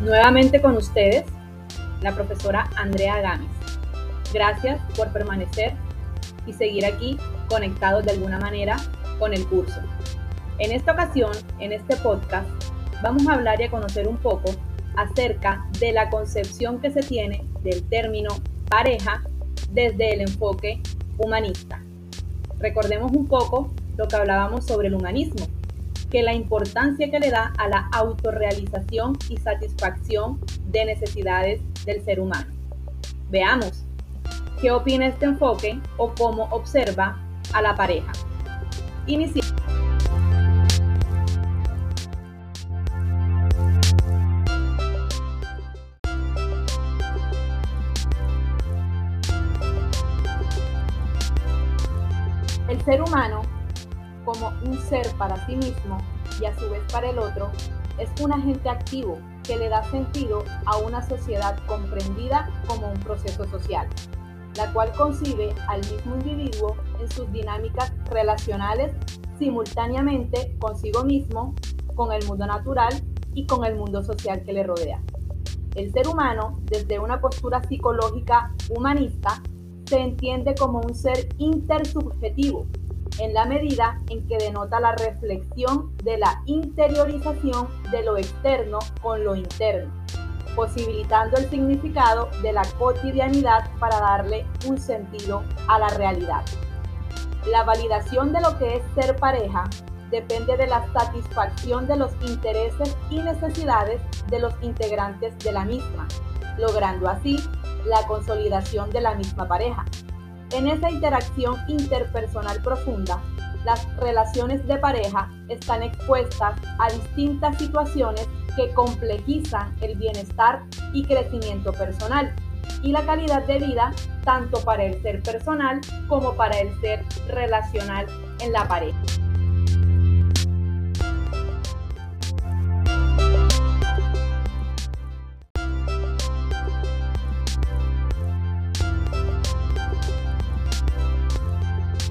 Nuevamente con ustedes, la profesora Andrea Gámez. Gracias por permanecer y seguir aquí conectados de alguna manera con el curso. En esta ocasión, en este podcast, vamos a hablar y a conocer un poco acerca de la concepción que se tiene del término pareja desde el enfoque humanista. Recordemos un poco lo que hablábamos sobre el humanismo, que la importancia que le da a la autorrealización y satisfacción de necesidades del ser humano. Veamos qué opina este enfoque o cómo observa a la pareja. Iniciamos. El ser humano como un ser para sí mismo y a su vez para el otro, es un agente activo que le da sentido a una sociedad comprendida como un proceso social, la cual concibe al mismo individuo en sus dinámicas relacionales simultáneamente consigo mismo, con el mundo natural y con el mundo social que le rodea. El ser humano, desde una postura psicológica humanista, se entiende como un ser intersubjetivo en la medida en que denota la reflexión de la interiorización de lo externo con lo interno, posibilitando el significado de la cotidianidad para darle un sentido a la realidad. La validación de lo que es ser pareja depende de la satisfacción de los intereses y necesidades de los integrantes de la misma, logrando así la consolidación de la misma pareja. En esa interacción interpersonal profunda, las relaciones de pareja están expuestas a distintas situaciones que complejizan el bienestar y crecimiento personal y la calidad de vida tanto para el ser personal como para el ser relacional en la pareja.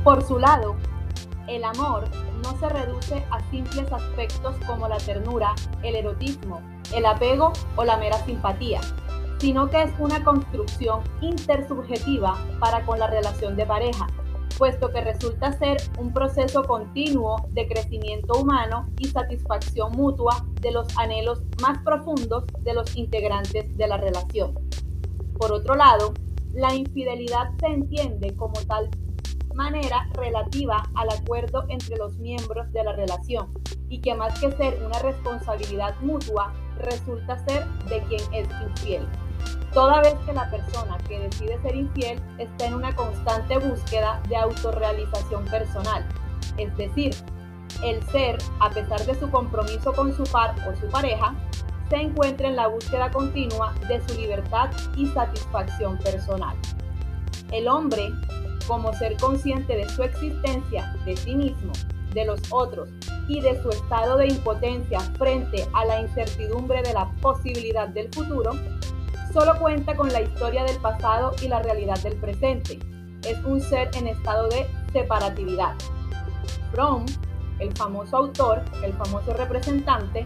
Por su lado, el amor no se reduce a simples aspectos como la ternura, el erotismo, el apego o la mera simpatía, sino que es una construcción intersubjetiva para con la relación de pareja, puesto que resulta ser un proceso continuo de crecimiento humano y satisfacción mutua de los anhelos más profundos de los integrantes de la relación. Por otro lado, la infidelidad se entiende como tal manera relativa al acuerdo entre los miembros de la relación y que más que ser una responsabilidad mutua, resulta ser de quien es infiel. Toda vez que la persona que decide ser infiel está en una constante búsqueda de autorrealización personal, es decir, el ser, a pesar de su compromiso con su par o su pareja, se encuentra en la búsqueda continua de su libertad y satisfacción personal. El hombre como ser consciente de su existencia, de sí mismo, de los otros y de su estado de impotencia frente a la incertidumbre de la posibilidad del futuro, solo cuenta con la historia del pasado y la realidad del presente. Es un ser en estado de separatividad. Fromm, el famoso autor, el famoso representante,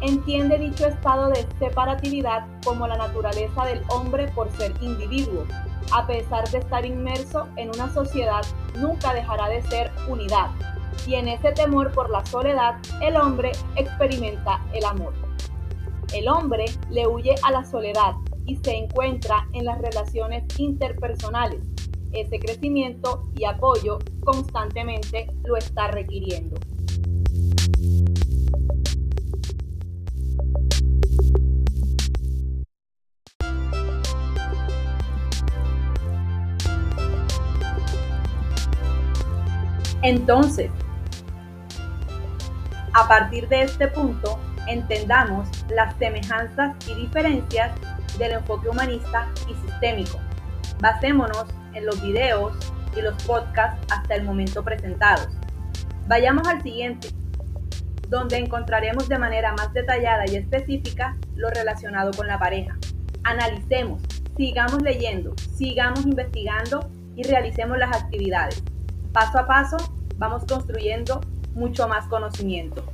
entiende dicho estado de separatividad como la naturaleza del hombre por ser individuo, a pesar de estar inmerso en una sociedad, nunca dejará de ser unidad. Y en ese temor por la soledad, el hombre experimenta el amor. El hombre le huye a la soledad y se encuentra en las relaciones interpersonales. Ese crecimiento y apoyo constantemente lo está requiriendo. Entonces, a partir de este punto, entendamos las semejanzas y diferencias del enfoque humanista y sistémico. Basémonos en los videos y los podcasts hasta el momento presentados. Vayamos al siguiente, donde encontraremos de manera más detallada y específica lo relacionado con la pareja. Analicemos, sigamos leyendo, sigamos investigando y realicemos las actividades. Paso a paso vamos construyendo mucho más conocimiento.